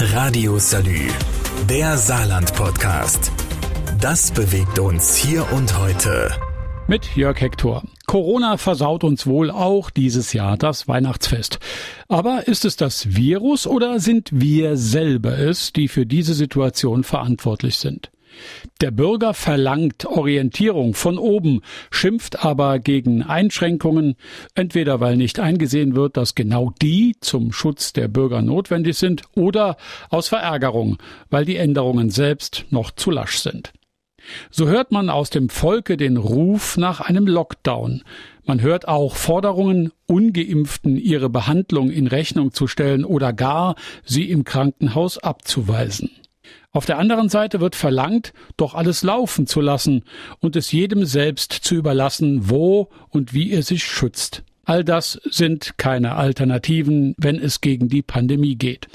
Radio Salü, der Saarland-Podcast. Das bewegt uns hier und heute. Mit Jörg Hector. Corona versaut uns wohl auch dieses Jahr das Weihnachtsfest. Aber ist es das Virus oder sind wir selber es, die für diese Situation verantwortlich sind? Der Bürger verlangt Orientierung von oben, schimpft aber gegen Einschränkungen, entweder weil nicht eingesehen wird, dass genau die zum Schutz der Bürger notwendig sind, oder aus Verärgerung, weil die Änderungen selbst noch zu lasch sind. So hört man aus dem Volke den Ruf nach einem Lockdown. Man hört auch Forderungen, ungeimpften ihre Behandlung in Rechnung zu stellen oder gar sie im Krankenhaus abzuweisen. Auf der anderen Seite wird verlangt, doch alles laufen zu lassen und es jedem selbst zu überlassen, wo und wie er sich schützt. All das sind keine Alternativen, wenn es gegen die Pandemie geht.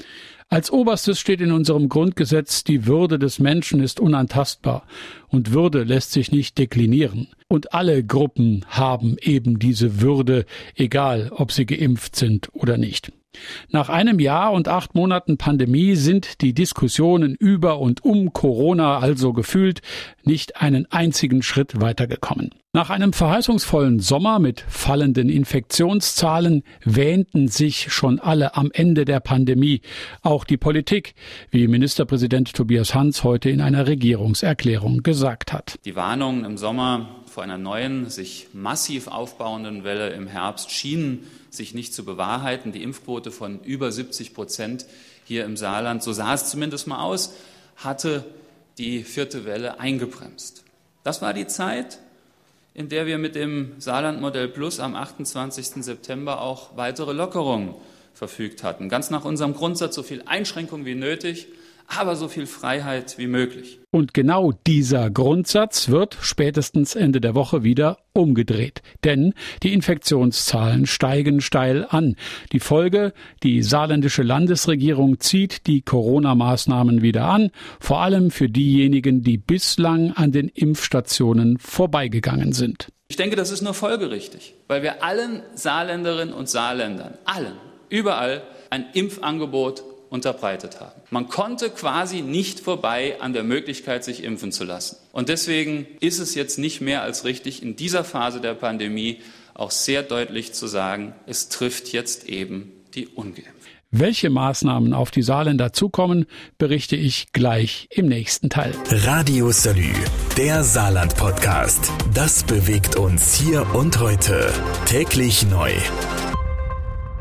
Als oberstes steht in unserem Grundgesetz, die Würde des Menschen ist unantastbar und Würde lässt sich nicht deklinieren. Und alle Gruppen haben eben diese Würde, egal ob sie geimpft sind oder nicht. Nach einem Jahr und acht Monaten Pandemie sind die Diskussionen über und um Corona also gefühlt nicht einen einzigen Schritt weitergekommen. Nach einem verheißungsvollen Sommer mit fallenden Infektionszahlen wähnten sich schon alle am Ende der Pandemie, auch die Politik, wie Ministerpräsident Tobias Hans heute in einer Regierungserklärung gesagt hat. Die Warnungen im Sommer vor einer neuen, sich massiv aufbauenden Welle im Herbst schienen sich nicht zu bewahrheiten. Die Impfquote von über 70 Prozent hier im Saarland, so sah es zumindest mal aus, hatte die vierte Welle eingebremst. Das war die Zeit, in der wir mit dem Saarlandmodell Plus am 28. September auch weitere Lockerungen verfügt hatten. Ganz nach unserem Grundsatz so viel Einschränkung wie nötig, aber so viel Freiheit wie möglich. Und genau dieser Grundsatz wird spätestens Ende der Woche wieder umgedreht. Denn die Infektionszahlen steigen steil an. Die Folge, die saarländische Landesregierung zieht die Corona-Maßnahmen wieder an, vor allem für diejenigen, die bislang an den Impfstationen vorbeigegangen sind. Ich denke, das ist nur folgerichtig, weil wir allen Saarländerinnen und Saarländern, allen, überall ein Impfangebot unterbreitet haben. Man konnte quasi nicht vorbei an der Möglichkeit, sich impfen zu lassen. Und deswegen ist es jetzt nicht mehr als richtig, in dieser Phase der Pandemie auch sehr deutlich zu sagen, es trifft jetzt eben die Ungeimpften. Welche Maßnahmen auf die Saarländer zukommen, berichte ich gleich im nächsten Teil. Radio Salü, der Saarland-Podcast. Das bewegt uns hier und heute. Täglich neu.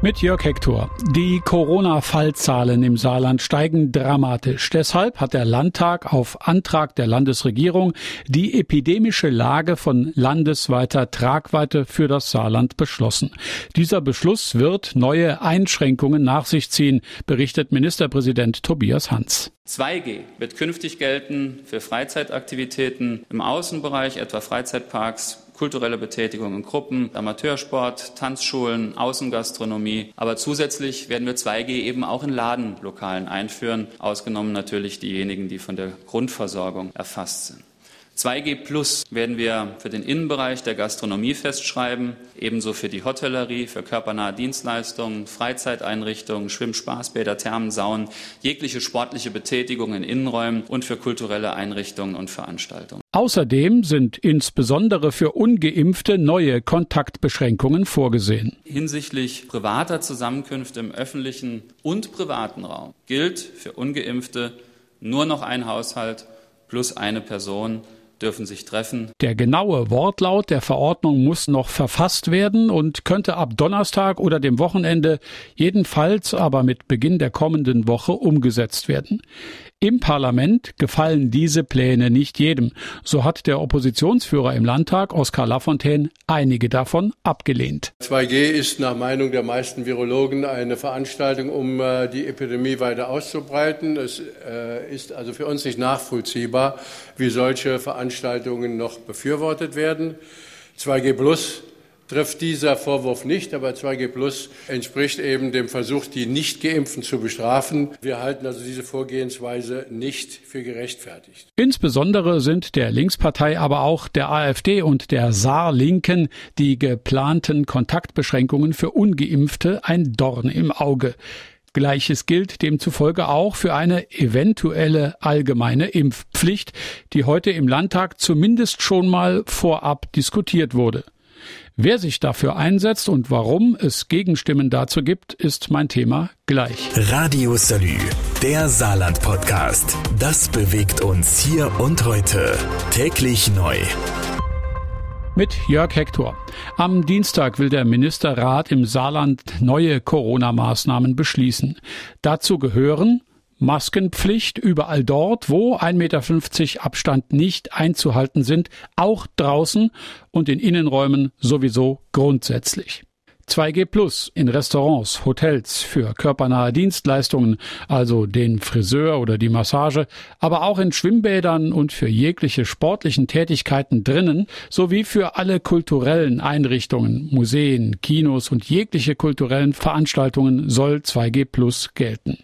Mit Jörg Hector. Die Corona-Fallzahlen im Saarland steigen dramatisch. Deshalb hat der Landtag auf Antrag der Landesregierung die epidemische Lage von landesweiter Tragweite für das Saarland beschlossen. Dieser Beschluss wird neue Einschränkungen nach sich ziehen, berichtet Ministerpräsident Tobias Hans. 2G wird künftig gelten für Freizeitaktivitäten im Außenbereich, etwa Freizeitparks, kulturelle Betätigung in Gruppen, Amateursport, Tanzschulen, Außengastronomie. Aber zusätzlich werden wir 2G eben auch in Ladenlokalen einführen, ausgenommen natürlich diejenigen, die von der Grundversorgung erfasst sind. 2G Plus werden wir für den Innenbereich der Gastronomie festschreiben, ebenso für die Hotellerie, für körpernahe Dienstleistungen, Freizeiteinrichtungen, Schwimm-Spaßbäder, Thermen, Saunen, jegliche sportliche Betätigung in Innenräumen und für kulturelle Einrichtungen und Veranstaltungen. Außerdem sind insbesondere für ungeimpfte neue Kontaktbeschränkungen vorgesehen. Hinsichtlich privater Zusammenkünfte im öffentlichen und privaten Raum gilt für ungeimpfte nur noch ein Haushalt plus eine Person dürfen sich treffen. Der genaue Wortlaut der Verordnung muss noch verfasst werden und könnte ab Donnerstag oder dem Wochenende, jedenfalls aber mit Beginn der kommenden Woche umgesetzt werden. Im Parlament gefallen diese Pläne nicht jedem. So hat der Oppositionsführer im Landtag, Oskar Lafontaine, einige davon abgelehnt. 2G ist nach Meinung der meisten Virologen eine Veranstaltung, um äh, die Epidemie weiter auszubreiten. Es äh, ist also für uns nicht nachvollziehbar, wie solche Veranstaltungen noch befürwortet werden. 2G Plus trifft dieser Vorwurf nicht, aber 2G Plus entspricht eben dem Versuch, die Nicht-Geimpften zu bestrafen. Wir halten also diese Vorgehensweise nicht für gerechtfertigt. Insbesondere sind der Linkspartei, aber auch der AfD und der Saar-Linken die geplanten Kontaktbeschränkungen für Ungeimpfte ein Dorn im Auge. Gleiches gilt demzufolge auch für eine eventuelle allgemeine Impfpflicht, die heute im Landtag zumindest schon mal vorab diskutiert wurde. Wer sich dafür einsetzt und warum es Gegenstimmen dazu gibt, ist mein Thema gleich. Radio Salü, der Saarland Podcast. Das bewegt uns hier und heute. Täglich neu. Mit Jörg Hector. Am Dienstag will der Ministerrat im Saarland neue Corona-Maßnahmen beschließen. Dazu gehören Maskenpflicht überall dort, wo 1,50 Meter Abstand nicht einzuhalten sind, auch draußen und in Innenräumen sowieso grundsätzlich. 2G Plus in Restaurants, Hotels für körpernahe Dienstleistungen, also den Friseur oder die Massage, aber auch in Schwimmbädern und für jegliche sportlichen Tätigkeiten drinnen, sowie für alle kulturellen Einrichtungen, Museen, Kinos und jegliche kulturellen Veranstaltungen soll 2G Plus gelten.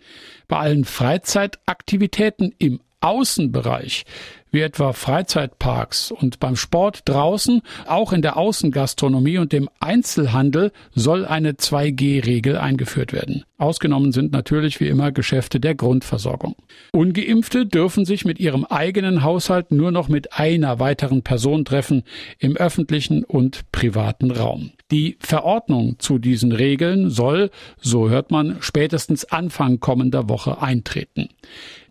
Bei allen Freizeitaktivitäten im Außenbereich wie etwa Freizeitparks und beim Sport draußen, auch in der Außengastronomie und dem Einzelhandel soll eine 2G-Regel eingeführt werden. Ausgenommen sind natürlich wie immer Geschäfte der Grundversorgung. Ungeimpfte dürfen sich mit ihrem eigenen Haushalt nur noch mit einer weiteren Person treffen im öffentlichen und privaten Raum. Die Verordnung zu diesen Regeln soll, so hört man, spätestens Anfang kommender Woche eintreten.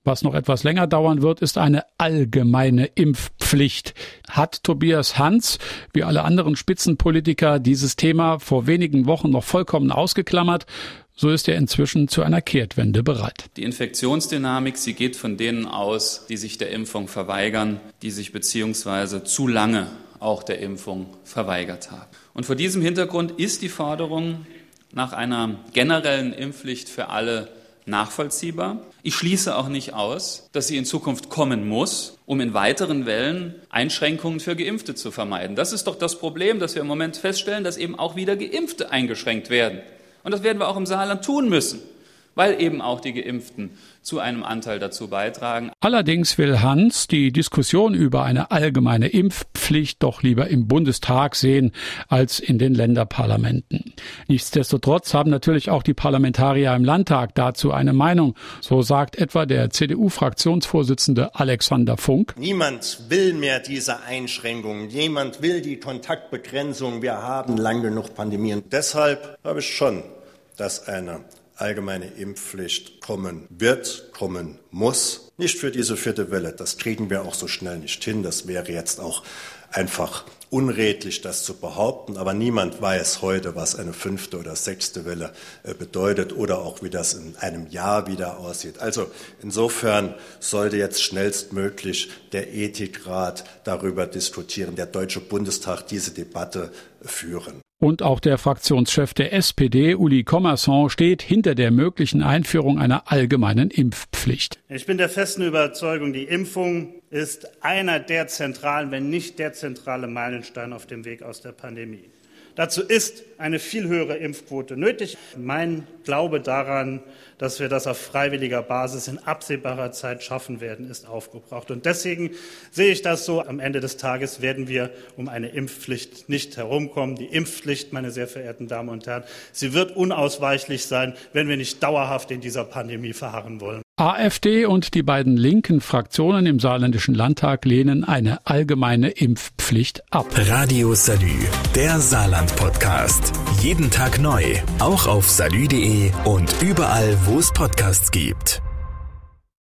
Was noch etwas länger dauern wird, ist eine allgemeine Impfpflicht. Hat Tobias Hans, wie alle anderen Spitzenpolitiker, dieses Thema vor wenigen Wochen noch vollkommen ausgeklammert, so ist er inzwischen zu einer Kehrtwende bereit. Die Infektionsdynamik, sie geht von denen aus, die sich der Impfung verweigern, die sich beziehungsweise zu lange auch der Impfung verweigert haben. Und vor diesem Hintergrund ist die Forderung nach einer generellen Impfpflicht für alle nachvollziehbar. Ich schließe auch nicht aus, dass sie in Zukunft kommen muss, um in weiteren Wellen Einschränkungen für Geimpfte zu vermeiden. Das ist doch das Problem, dass wir im Moment feststellen, dass eben auch wieder Geimpfte eingeschränkt werden. Und das werden wir auch im Saarland tun müssen weil eben auch die Geimpften zu einem Anteil dazu beitragen. Allerdings will Hans die Diskussion über eine allgemeine Impfpflicht doch lieber im Bundestag sehen als in den Länderparlamenten. Nichtsdestotrotz haben natürlich auch die Parlamentarier im Landtag dazu eine Meinung. So sagt etwa der CDU-Fraktionsvorsitzende Alexander Funk. Niemand will mehr diese Einschränkungen. Niemand will die Kontaktbegrenzung. Wir haben lang genug Pandemien. Deshalb habe ich schon dass eine allgemeine Impfpflicht kommen wird, kommen muss. Nicht für diese vierte Welle. Das kriegen wir auch so schnell nicht hin. Das wäre jetzt auch einfach unredlich, das zu behaupten. Aber niemand weiß heute, was eine fünfte oder sechste Welle äh, bedeutet oder auch wie das in einem Jahr wieder aussieht. Also insofern sollte jetzt schnellstmöglich der Ethikrat darüber diskutieren, der Deutsche Bundestag diese Debatte führen. Und auch der Fraktionschef der SPD, Uli Commerson, steht hinter der möglichen Einführung einer allgemeinen Impfpflicht. Ich bin der festen Überzeugung, die Impfung ist einer der zentralen, wenn nicht der zentrale Meilenstein auf dem Weg aus der Pandemie. Dazu ist eine viel höhere Impfquote nötig. Mein Glaube daran, dass wir das auf freiwilliger Basis in absehbarer Zeit schaffen werden, ist aufgebraucht. Und deswegen sehe ich das so, am Ende des Tages werden wir um eine Impfpflicht nicht herumkommen. Die Impfpflicht, meine sehr verehrten Damen und Herren, sie wird unausweichlich sein, wenn wir nicht dauerhaft in dieser Pandemie verharren wollen. AfD und die beiden linken Fraktionen im saarländischen Landtag lehnen eine allgemeine Impfpflicht ab. Radio Salü, der Saarland-Podcast. Jeden Tag neu, auch auf salü.de und überall, wo es Podcasts gibt.